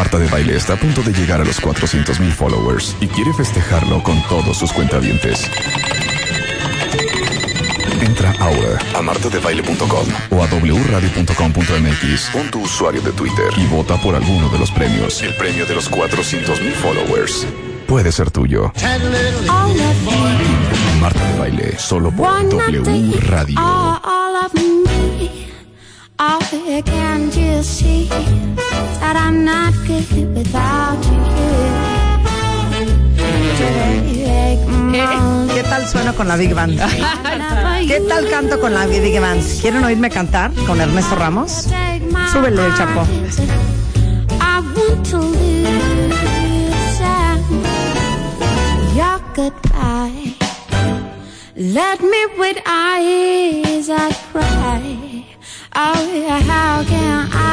Marta de Baile está a punto de llegar a los 400 mil followers y quiere festejarlo con todos sus cuentavientes. Entra ahora a martadebaile.com o a wradio.com.mx con tu usuario de Twitter y vota por alguno de los premios. El premio de los 400 mil followers puede ser tuyo. Marta de Baile, solo por W Radio. Oh, can't you see that I'm not good without ¿Qué, qué tal suena con la Big Band? ¿Qué tal canto con la Big Band? ¿Quieren oírme cantar con Ernesto Ramos? Súbele el chapo. Let me with eyes that cry.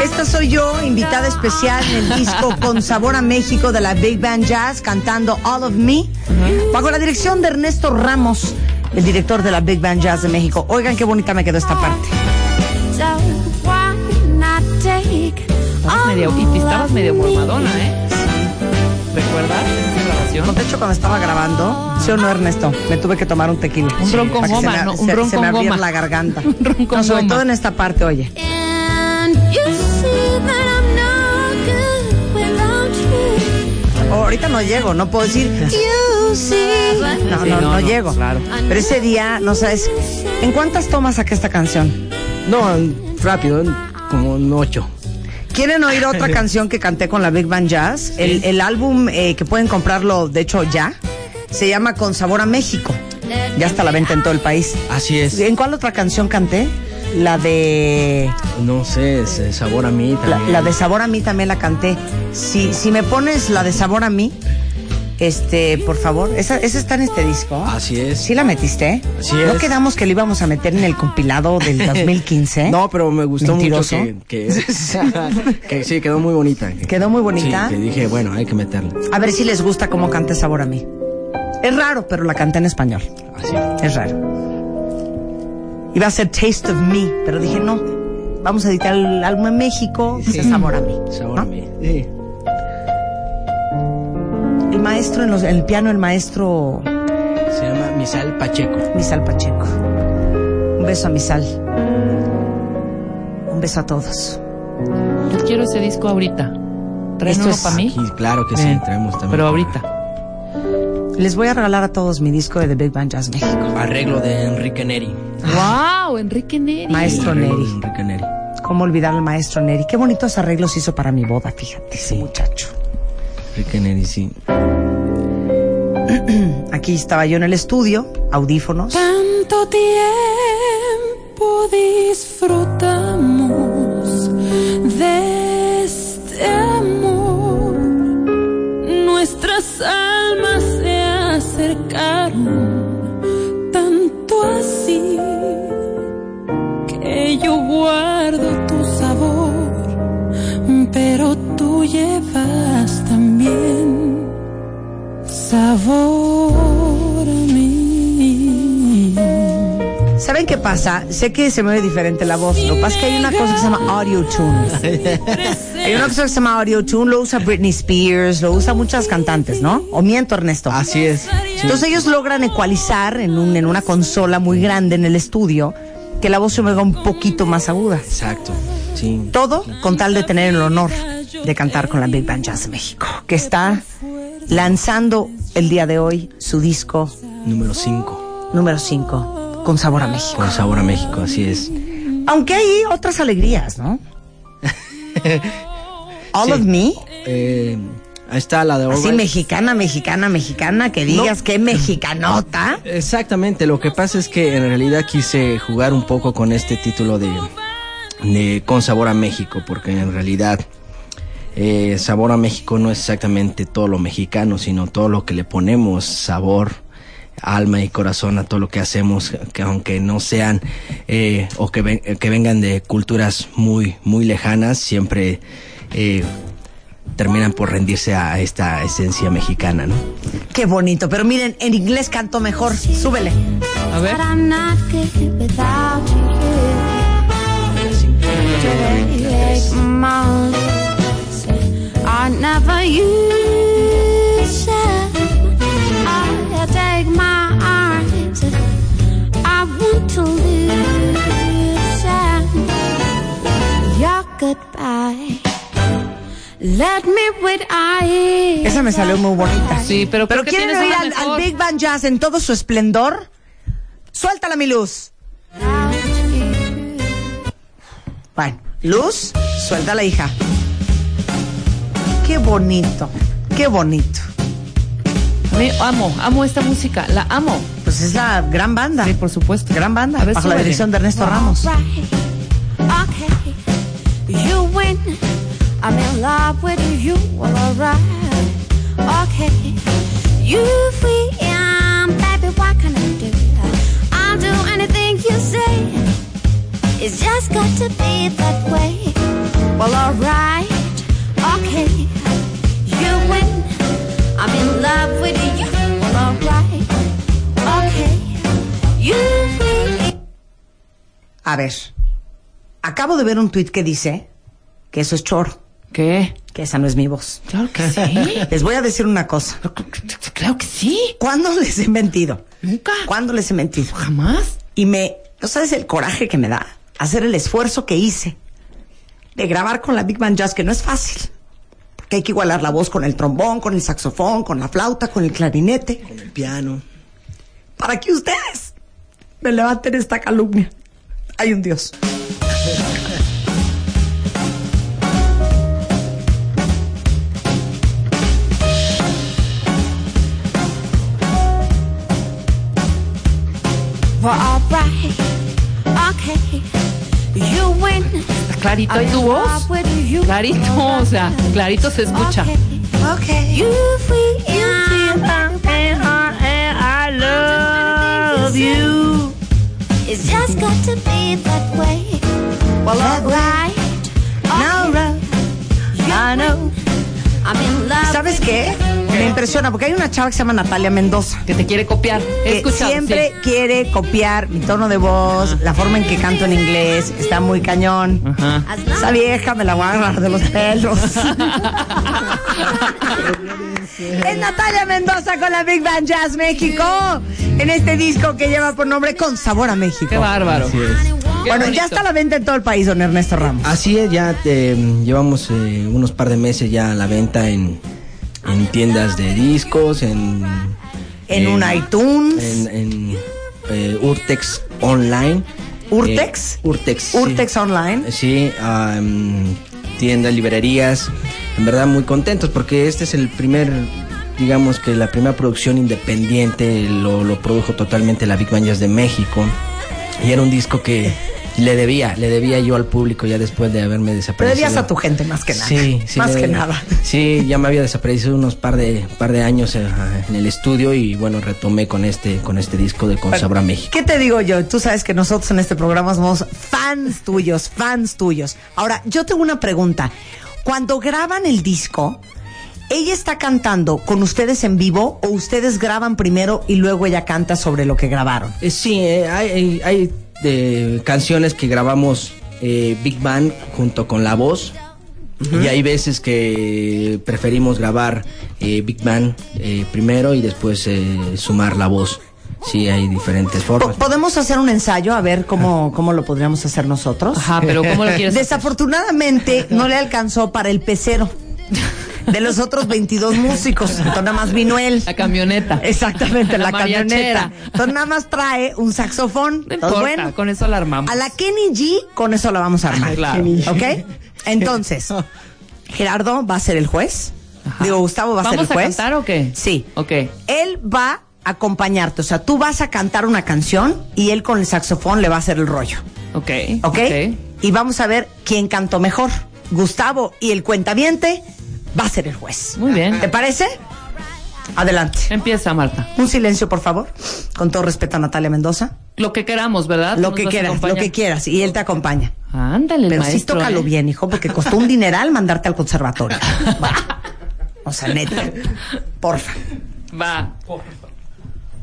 Esta soy yo, invitada especial en el disco Con Sabor a México de la Big Band Jazz, cantando All of Me, bajo la dirección de Ernesto Ramos, el director de la Big Band Jazz de México. Oigan qué bonita me quedó esta parte. Estabas medio, y estabas medio mormadona, ¿eh? ¿Recuerdas grabación? de hecho, cuando estaba grabando, ¿sí o no, Ernesto? Me tuve que tomar un tequila. Un ron con Para que se goma, me- ¿no? Un se- ron se con me abriera goma. la garganta. Un ron con No, sobre goma. todo en esta parte, oye. And you see that I'm no good without you. Oh, ahorita no llego, no puedo decir. No, Sí, no, no, no, no, llego. claro. Pero ese día, no sabes. ¿En cuántas tomas saqué esta canción? No, rápido, como un ocho. ¿Quieren oír otra canción que canté con la Big Band Jazz? El, el álbum eh, que pueden comprarlo, de hecho, ya, se llama Con Sabor a México. Ya está a la venta en todo el país. Así es. ¿En cuál otra canción canté? La de. No sé, es, sabor a mí La, también. la de Sabor a mí también la canté. Si, si me pones la de Sabor a mí, este, por favor, esa, esa está en este disco. Así es. ¿Sí la metiste? Así ¿No es. quedamos que lo íbamos a meter en el compilado del 2015? No, pero me gustó Mentiroso. mucho que, que, que sí, quedó muy bonita. Quedó muy bonita. Sí, que dije, bueno, hay que meterla. A ver si les gusta cómo canta Sabor a mí. Es raro, pero la canté en español. Así. Es raro. Iba a ser Taste of Me, pero dije no. Vamos a editar el álbum en México, es Sabor a mí. Sabor a mí. Sí. El maestro, en, los- en el piano, el maestro Se llama Misal Pacheco. Misal Pacheco. Un beso a Misal. Un beso a todos. Yo quiero ese disco ahorita. ¿Traes Esto uno es para mí? Aquí, claro que sí, traemos también. Pero ahorita. Les voy a regalar a todos mi disco de The Big Band Jazz México. Arreglo de Enrique Neri. ¡Wow! Enrique Neri. Maestro Neri. de Enrique Neri. ¿Cómo olvidar al maestro Neri? Qué bonitos arreglos hizo para mi boda, fíjate, ese muchacho. Enrique Neri, sí. Aquí estaba yo en el estudio, audífonos. Tanto tiempo disfrutamos pasa? Sé que se me ve diferente la voz. Lo que pasa es que hay una cosa que se llama audio tune. Hay una cosa que se llama audio tune, lo usa Britney Spears, lo usa muchas cantantes, ¿no? O miento, Ernesto. Así es. Entonces ellos logran ecualizar en, un, en una consola muy grande en el estudio que la voz se me haga un poquito más aguda. Exacto. Sí. Todo con tal de tener el honor de cantar con la Big Band Jazz de México, que está lanzando el día de hoy su disco Número 5. número 5, Con Sabor a México. Con sabor a México, así es. Aunque hay otras alegrías, ¿no? All Sí. of Me, Eh, ahí está la de All así Right. mexicana, mexicana, mexicana, que digas que mexicanota. Exactamente, lo que pasa es que en realidad quise jugar un poco con este título de, de Con Sabor a México, porque en realidad eh, Sabor a México no es exactamente todo lo mexicano, sino todo lo que le ponemos sabor, alma y corazón a todo lo que hacemos, que aunque no sean eh, o que, ven- que vengan de culturas muy, muy lejanas, siempre eh, terminan por rendirse a esta esencia mexicana, ¿no? Qué bonito, pero miren, en inglés canto mejor. Súbele. A ver. Esa me salió muy bonita. Sí, pero ¿Pero quieren oír al. Big Band Jazz en todo su esplendor? Suéltala, mi luz. Bueno, Luz, suéltala, hija. Qué bonito, qué bonito. Amo, amo esta música, la amo. Pues es la gran banda. Sí, por supuesto. Gran banda, A ver, bajo la dirección de Ernesto Ramos. Right. Okay. You win. I'm in love with you. Well, alright. Okay. You free. Um, baby, what can I do? I'll do anything you say. It's just got to be that way. Well, alright. Okay. You win. I'm in love with you. Well, alright. Okay. You free. A ver, acabo de ver un tuit que dice que eso es choro, ¿Qué? que esa no es mi voz. Claro que sí. Les voy a decir una cosa. claro que sí. ¿Cuándo les he mentido? Nunca. ¿Cuándo les he mentido? Jamás. Y me, ¿no sabes el coraje que me da? Hacer el esfuerzo que hice de grabar con la Big Band Jazz, que no es fácil. Porque hay que igualar la voz con el trombón, con el saxofón, con la flauta, con el clarinete. Con el piano. Para que ustedes me levanten esta calumnia. Hay un Dios. Clarito, ¿y tu voz? Clarito, o sea, clarito se escucha. It's just got to be that way. Well, alright. I know. I'm in love. ¿Sabes qué? Me impresiona porque hay una chava que se llama Natalia Mendoza. Que te quiere copiar. He que escuchado, siempre sí. quiere copiar mi tono de voz, la forma en que canto en inglés, está muy cañón. Ajá. Esa vieja me la voy a agarrar de los pelos. es Natalia Mendoza con la Big Band Jazz México. En este disco que lleva por nombre Con Sabor a México. Qué bárbaro. Así es. Qué Bueno, ya está a la venta en todo el país, don Ernesto Ramos. Así es, ya eh, llevamos eh, unos par de meses ya a la venta en, en tiendas de discos, en... En un iTunes. En, en, eh, Urtex Online. ¿Urtex? Eh, Urtex. sí. Urtex Online. Sí, am, tiendas, librerías. En verdad muy contentos porque este es el primer, digamos que la primera producción independiente, lo, lo produjo totalmente la Big Jazz de México. Y era un disco que le debía, le debía yo al público ya después de haberme desaparecido. debías a tu gente más que nada. Sí, sí. Más le- que nada. Sí, ya me había desaparecido unos par de, par de años eh, en el estudio y bueno, retomé con este, con este disco de Con Sabor a México. ¿Qué te digo yo? Tú sabes que nosotros en este programa somos fans tuyos, fans tuyos. Ahora, yo tengo una pregunta. Cuando graban el disco, ¿ella está cantando con ustedes en vivo o ustedes graban primero y luego ella canta sobre lo que grabaron? Eh, sí, eh, hay, hay, hay, eh, canciones que grabamos eh, Big Band junto con la voz. Y hay veces que preferimos grabar eh, Big Band eh, primero y después eh, sumar la voz. Sí, hay diferentes formas. ¿Podemos hacer un ensayo a ver cómo, cómo lo podríamos hacer nosotros? Ajá, pero ¿cómo lo quieres hacer? Desafortunadamente no le alcanzó para el pecero de los otros 22 músicos. Entonces nada más vino él. La camioneta. Exactamente, la, camioneta. Entonces nada más trae un saxofón. No Entonces, importa, bueno, con eso la armamos. a la Kenny G con eso la vamos a armar. Claro. ¿Ok? Entonces, Gerardo va a ser el juez. Ajá. Digo, Gustavo va a ser el ¿Vamos a juez. cantar o qué? Sí. Ok. Él va a acompañarte. O sea, tú vas a cantar una canción y él con el saxofón le va a hacer el rollo. Ok. ¿Ok? Y vamos a ver quién cantó mejor. Gustavo y el cuentaviente va a ser el juez. Muy bien. ¿Te parece? Adelante. Empieza, Marta. Un silencio, por favor. Con todo respeto a Natalia Mendoza. Lo que queramos, ¿verdad? Lo que quieras, lo que quieras. Y él te acompaña. Ándale, Pero sí maestro, tócalo ¿eh? bien, hijo, porque costó un dineral mandarte al conservatorio. Va. O sea, neta. Porfa. Va.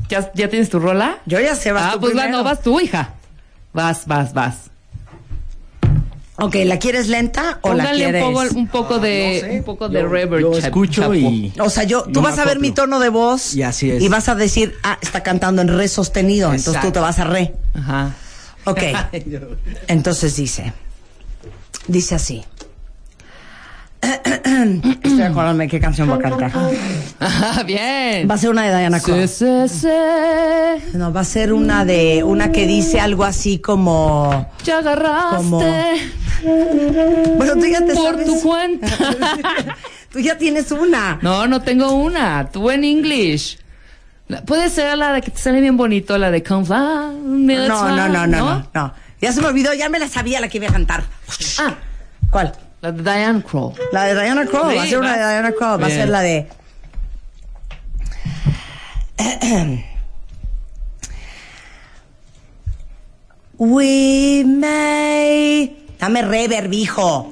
¿Ya, ¿Ya tienes tu rola? Yo ya sé, vas Ah, tú pues va, primero. no, vas tú, hija. Vas, vas, vas. Ok, ¿la quieres lenta o la Póngale quieres...? un poco, un poco de, un poco de Yo- reverb. Yo escucho chapo. y... O sea, yo, tú vas a ver mi tono de voz Y así es. y vas a decir, ah, está cantando en re sostenido, entonces tú te vas a re. Ajá. Ok, entonces dice, dice así. Estoy acordándome qué canción voy a cantar. Ajá, bien. Va a ser una de Diana Sí, Cross. sí, sí. No, va a ser una de una que dice algo así como Te agarraste Como- Bueno, tú ya te por sabes. tu cuenta. Tú ya tienes una. No, no tengo una. Tú en English. Puede ser la de que te sale bien bonito, la de Come Fly no, no, no, no, no. Ya se me olvidó, ya me la sabía la que iba a cantar. Ah, ¿Cuál? La de Diane Kroll. La de Diana Sí, va a ser una de Diana Crow, va a ser la de We may Dame reverb, hijo.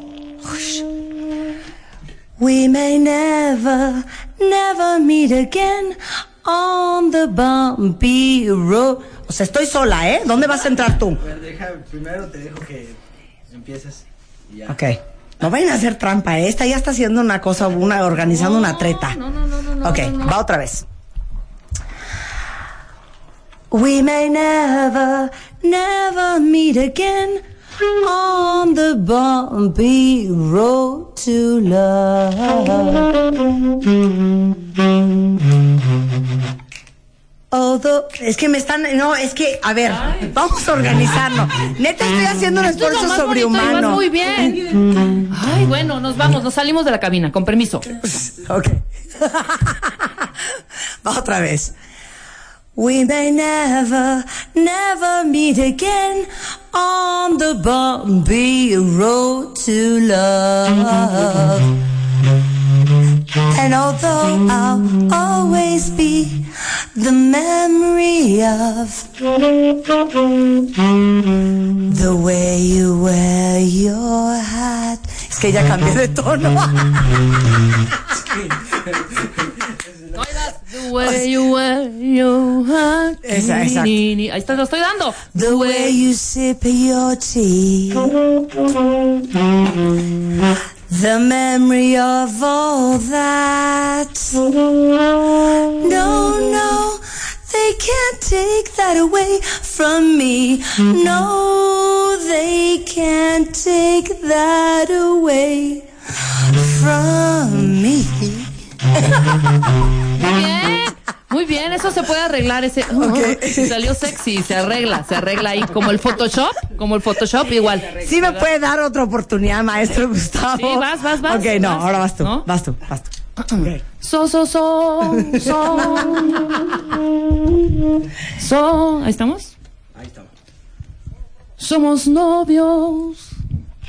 We may never, never meet again on the bumpy road. O sea, estoy sola, ¿eh? ¿Dónde vas a entrar tú? primero te dejo que empieces y ya. Ok. No vayan a hacer trampa, ¿eh? Esta ya está haciendo una cosa, una, organizando una treta. No, no, no, no, no. Ok, no, no. va otra vez. We may never, never meet again on the bumpy road to love. Although, es que me están, no, es que, a ver, vamos a organizarnos. Neta, estoy haciendo un es esfuerzo sobrehumano. muy bien. Ay, bueno, nos vamos, nos salimos de la cabina, con permiso. Ok. Va otra vez. We may never, never meet again on the bumpy road to love. And although I'll always be the memory of the way you wear your hat. Es que ya cambié de tono. The way you wear your hat. Esa, exacto. Ahí está, lo estoy dando. The way you sip your tea. The memory of all that. No, no, they can't take that away from me. No, they can't take that away from me. Bien. Muy bien, eso se puede arreglar. Ese salió sexy, se arregla, se arregla ahí como el Photoshop, como el Photoshop igual. Sí me puede dar otra oportunidad, maestro Gustavo. Sí, vas, vas, vas, Ok, no, vas. ahora vas tú, ¿No? vas tú, vas tú. So, so, so, so. So, ¿ahí estamos? Ahí estamos. Somos novios.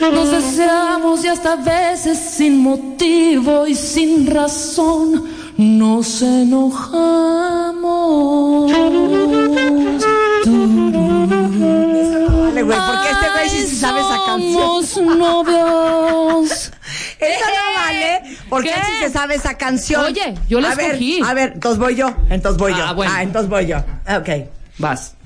Nos deseamos y hasta a veces sin motivo y sin razón nos enojamos. Dale, güey, porque este güey sí se sabe esa canción. Somos novios. Esa no vale, porque él sí se sabe esa canción. Oye, yo la a ver, a ver, entonces voy yo, entonces voy yo. Ah, bueno. Ah, entonces voy yo. Ok. Vas.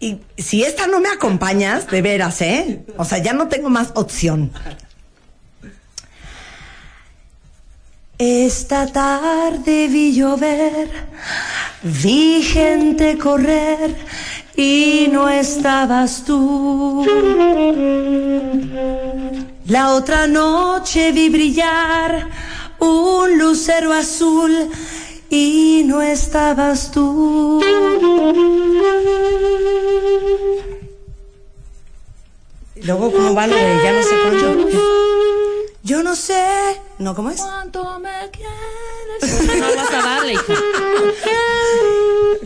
Y si esta no me acompañas, de veras, ¿eh? O sea, ya no tengo más opción. Esta tarde vi llover, vi gente correr y no estabas tú. La otra noche vi brillar un lucero azul y no estabas tú. Luego, ¿cómo va lo de ya no sé cuánto? Yo no sé. ¿No, cómo es? ¿Cuánto me quieres? No vas a darle, hija.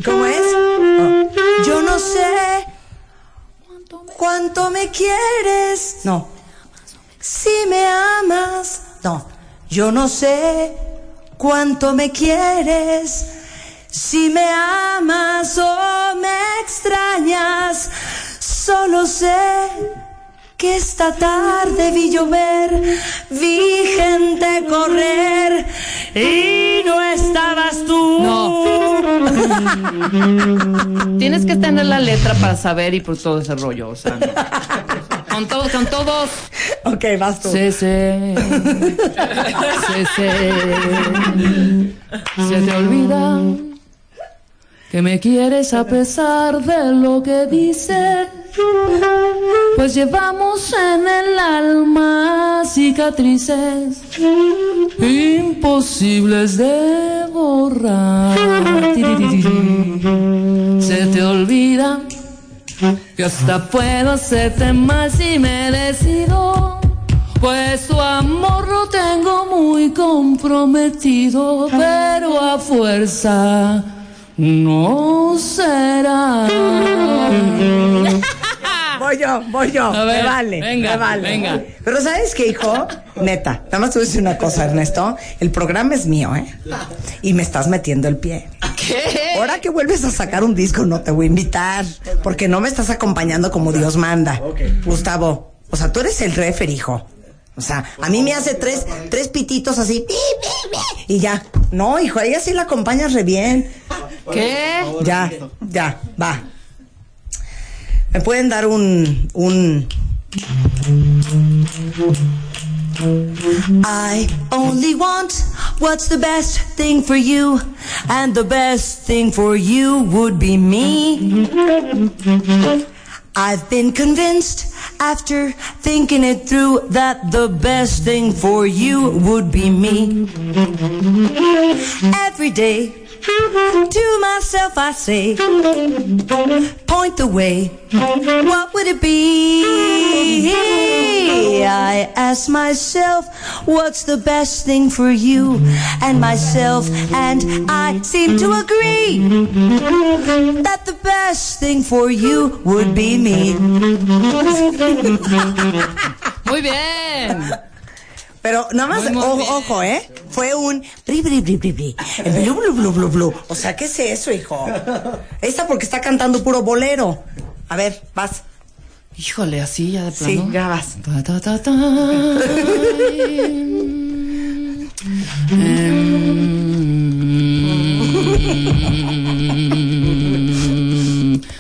¿Cómo es? Oh. Yo no sé ¿Cuánto me cuánto me quieres. No. si me amas. No, yo no sé cuánto me quieres. Si me amas o me extrañas, solo sé que esta tarde vi llover, vi gente correr y no estabas tú. No. Tienes que tener la letra para saber y por todo ese rollo, o sea, no. Con todos, con todos. Ok, vas tú. Sí, sí. Sí, sí. Se te olvida que me quieres a pesar de lo que dices. Pues llevamos en el alma cicatrices imposibles de borrar. Se te olvida que hasta puedo hacerte mal si me decido. Pues tu amor lo tengo muy comprometido, pero a fuerza no será. Voy yo, voy yo. A ver, me vale, venga, me vale. venga. Pero ¿sabes qué, hijo? Neta, nada más te voy a decir una cosa, Ernesto. El programa es mío, ¿eh? Y me estás metiendo el pie. ¿Qué? Ahora que vuelves a sacar un disco, no te voy a invitar. Porque no me estás acompañando como Dios manda. Gustavo, o sea, tú eres el refer, hijo. O sea, a mí me hace tres, tres pititos así. Y ya. No, hijo, a ella sí la acompañas re bien. ¿Qué? Ya, ya, va. ¿Me pueden dar un, un... I only want what's the best thing for you, and the best thing for you would be me. I've been convinced after thinking it through that the best thing for you would be me. Every day, to myself I say, point the way, what would it be? I ask myself, what's the best thing for you and myself, and I seem to agree that the best thing for you would be me. Muy bien. Pero nada más, Muy, muy o- bien. ojo, ¿eh? Fue un bri, bri, bri, bri, bri. Blu, blu, blu, blu, blu. O sea, ¿qué es eso, hijo? Esta porque está cantando puro bolero. A ver, vas. Híjole, así ya de plano. Sí, ya vas. Ta, ta, ta, ta.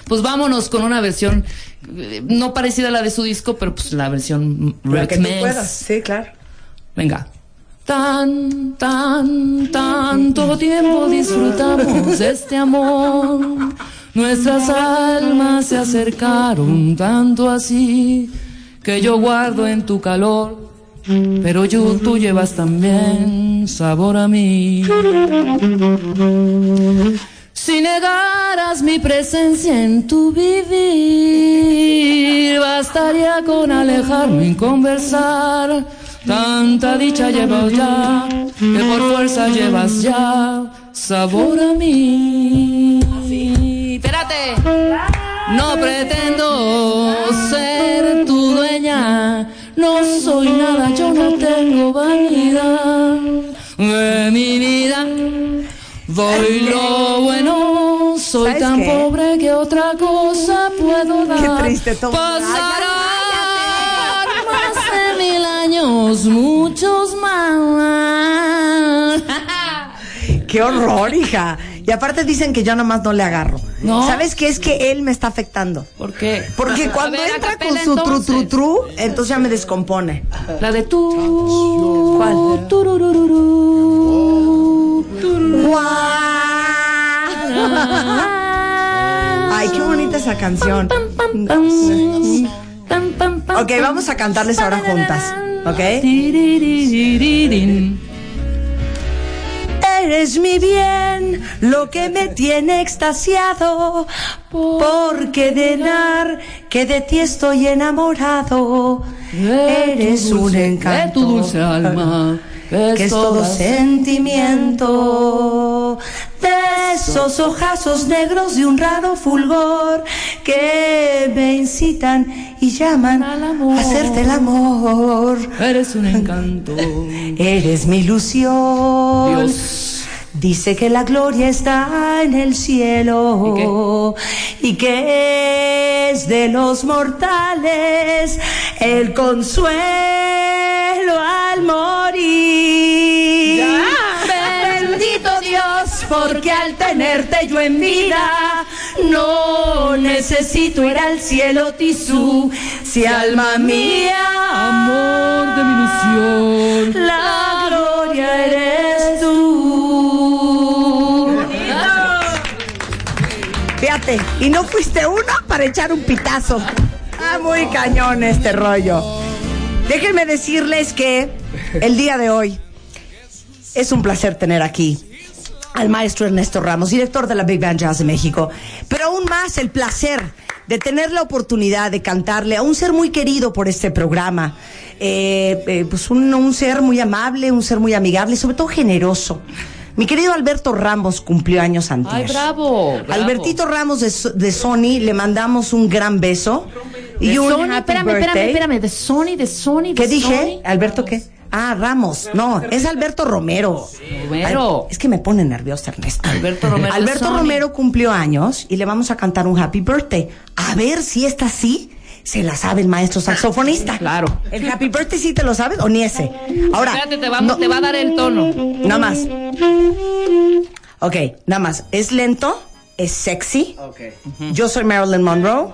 Pues vámonos con una versión eh, no parecida a la de su disco, pero pues la versión La que tú puedas. Sí, claro. Venga. Tan, tan, tanto tiempo disfrutamos este amor. Nuestras almas se acercaron tanto así que yo guardo en tu calor. Pero yo, tú llevas también sabor a mí. Si negaras mi presencia en tu vivir, bastaría con alejarme y conversar. Tanta dicha llevas ya, que por fuerza llevas ya sabor a mí. Espérate. No pretendo ser tu dueña, no soy nada, yo no tengo vanidad de mi vida. Doy lo bueno, soy ¿Sabes tan qué? pobre que otra cosa puedo dar. Qué triste todo. Muchos más. Qué horror, hija. Y aparte dicen que yo nomás no le agarro. No. ¿Sabes qué? Es que él me está afectando. ¿Por qué? Porque cuando ver, entra con su tru, tru, entonces. tru, entonces ya me descompone. La de tú. ¿Cuál? Turururú. Ay, qué bonita esa canción. Ok, vamos a cantarles ahora juntas. ¿Ok? Eres mi bien, lo que me tiene extasiado, porque de nar que de ti estoy enamorado. Eres un encanto. de tu dulce alma, que es todo sentimiento de esos ojazos negros de un raro fulgor que me incitan y llaman Al amor. a hacerte el amor. Eres un encanto. Eres mi ilusión. Dios. Dice que la gloria está en el cielo y que es de los mortales el consuelo al morir. Bendito Dios, porque al tenerte yo en vida no necesito ir al cielo tisú. Si alma mía, Amor de mi ilusión. la gloria eres tú. Fíjate, y no fuiste uno para echar un pitazo. Ah, muy cañón este rollo. Déjenme decirles que el día de hoy es un placer tener aquí al maestro Ernesto Ramos, director de la Big Band Jazz de México, pero aún más el placer de tener la oportunidad de cantarle a un ser muy querido por este programa, eh, eh, pues un, un ser muy amable, un ser muy amigable, y sobre todo generoso. Mi querido Alberto Ramos cumplió años antes. Ay, bravo, bravo. Albertito Ramos de, de Sony, le mandamos un gran beso y De un Sony, happy espérame, birthday. espérame, espérame. De Sony, de Sony, de ¿Qué dije? Sony. ¿Alberto qué? Ah, Ramos. No, es Alberto Romero. Romero. Es que me pone nerviosa, Ernesto. Alberto Romero Alberto Sony. Romero cumplió años y le vamos a cantar un happy birthday. A ver si esta sí se la sabe el maestro saxofonista. Claro. ¿El happy birthday sí te lo sabes o ni ese? Ahora. Espérate, te, vamos, no- te va a dar el tono. Nada más. Ok, nada más. Es lento, es sexy. Yo soy Marilyn Monroe.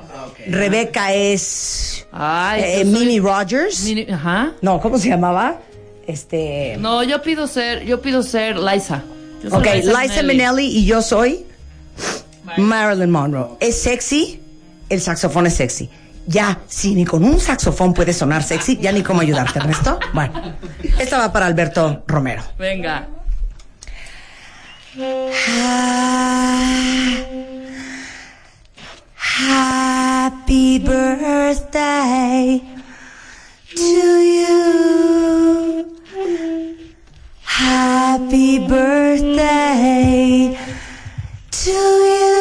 Rebeca es Ay, eh, soy- Rogers. Mini- Ajá. No, ¿cómo se llamaba? Este. No, yo pido ser, yo pido ser Liza. Yo ok, Liza Minnelli y yo soy Marilyn Monroe. Es sexy, el saxofón es sexy. Ya, si ni con un saxofón puede sonar sexy, ya ni cómo ayudarte, Ernesto. Bueno, esta va para Alberto Romero. Venga. Happy birthday to you. Happy birthday to you.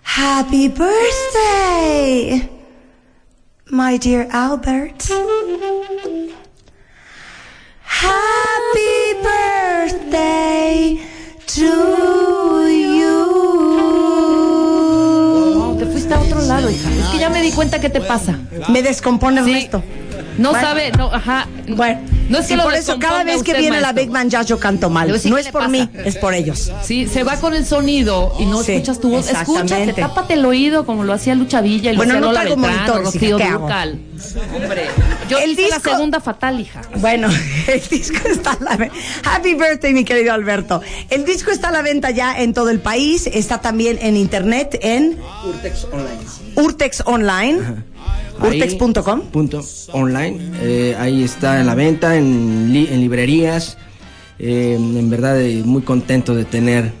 Happy birthday, my dear Albert. Happy birthday to you. No, te fuiste a otro lado, hija. Es que ya me di cuenta qué te pasa. Me descompone Sí. Ernesto. No sabe, no, ajá. Bueno, no es que y lo por eso cada vez que viene la. Big Band Jazz yo canto mal. No es por pasa. mí, es por ellos. Sí, se va con el sonido y no Sí, escuchas tu voz. Escúchate, tápate el oído como lo hacía Lucha Villa y Bueno, no traigo hija, Rocío ¿qué hago? Hombre, yo El hice la disco- segunda fatal, hija. Bueno, el disco está a la venta. Happy birthday, mi querido Alberto. El disco está a la venta ya en todo el país. Está también en internet en Urtex Online. Urtex Online. Urtex.com. Punto online. Eh, ahí está en la venta, en, li- en librerías. Eh, en verdad, eh, muy contento de tener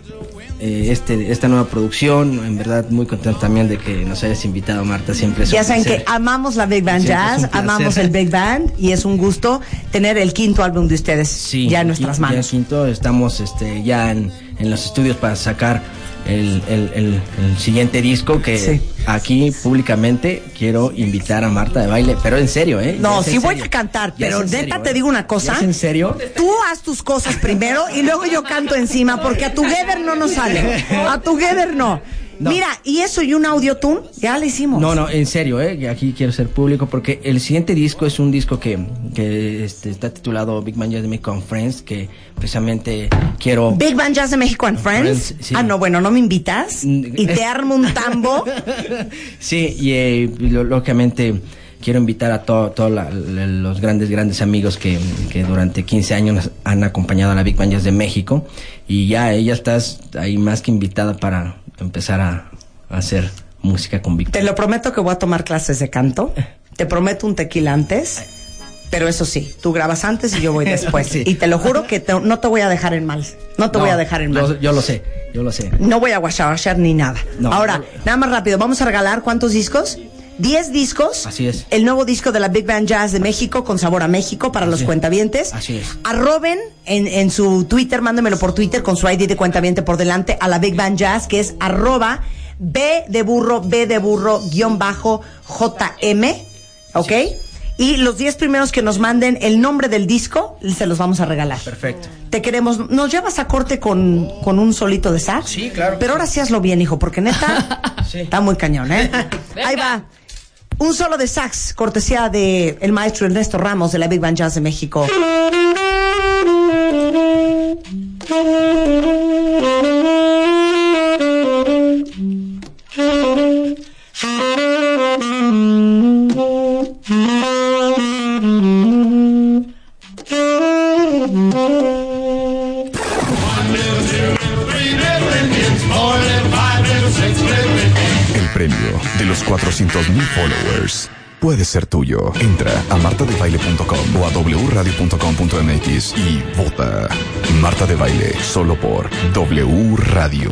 eh, este, esta nueva producción. En verdad, muy contento también de que nos hayas invitado, Marta. Siempre es Ya saben que placer. amamos la Big Band Siempre Jazz, amamos el Big Band y es un gusto tener el quinto álbum de ustedes Sí, ya en nuestras ya en manos. quinto, estamos este, ya en, en los estudios para sacar el, el- el- el siguiente disco que Sí. aquí públicamente quiero invitar a Marta de baile, pero en serio, ¿eh? No, sí voy serio. a cantar, Ya pero neta serio, te ¿eh? digo una cosa. ¿Ya es en serio? Tú haz tus cosas primero y luego yo canto encima porque a Together no nos sale. A Together no. No. Mira, y eso y un audiotune, ya lo hicimos. No, no, en serio, ¿eh? Aquí quiero ser público porque el siguiente disco es un disco que, que este, está titulado Big Man Jazz Me con Friends, que precisamente quiero... Big Band Jazz de México and Friends. Friends, sí. Ah, no, bueno, no me invitas Mm, y te armo un tambo. Sí, y eh, lógicamente quiero invitar a to- todos los grandes, grandes amigos que, que durante 15 años han acompañado a la Big Band Jazz de México. Y ya, ella estás ahí más que invitada para empezar a, a hacer música con Big Te lo prometo que voy a tomar clases de canto. Te prometo un tequila antes. Pero eso sí, tú grabas antes y yo voy después. Sí. Y te lo juro que te- no te voy a dejar en mal. No te No, voy a dejar en mal. Yo, yo lo sé, yo lo sé. No voy a washawashar ni nada. No, Ahora, no. nada más rápido, vamos a regalar cuántos discos? 10 discos. Así es. El nuevo disco de la Big Band Jazz de México con sabor a México para los es. cuentavientes. Así es. Arroben en, en su Twitter, mándemelo por Twitter con su ID de cuentaviente por delante a la Big Band Jazz, que es arroba B de burro, B de burro, guion bajo, JM. ¿Ok? Y los 10 primeros que nos manden el nombre del disco, se los vamos a regalar. Perfecto. Te queremos. ¿Nos llevas a corte con, con un solito de sax? Sí, claro Pero ahora sí hazlo bien, hijo, porque neta Sí. está muy cañón, ¿eh? Ahí va. Un solo de sax, cortesía de el maestro Ernesto Ramos de la Big Band Jazz de México. Followers puede ser tuyo. Entra a martadebaile.com o a wradio.com.mx y vota Marta de Baile solo por W Radio.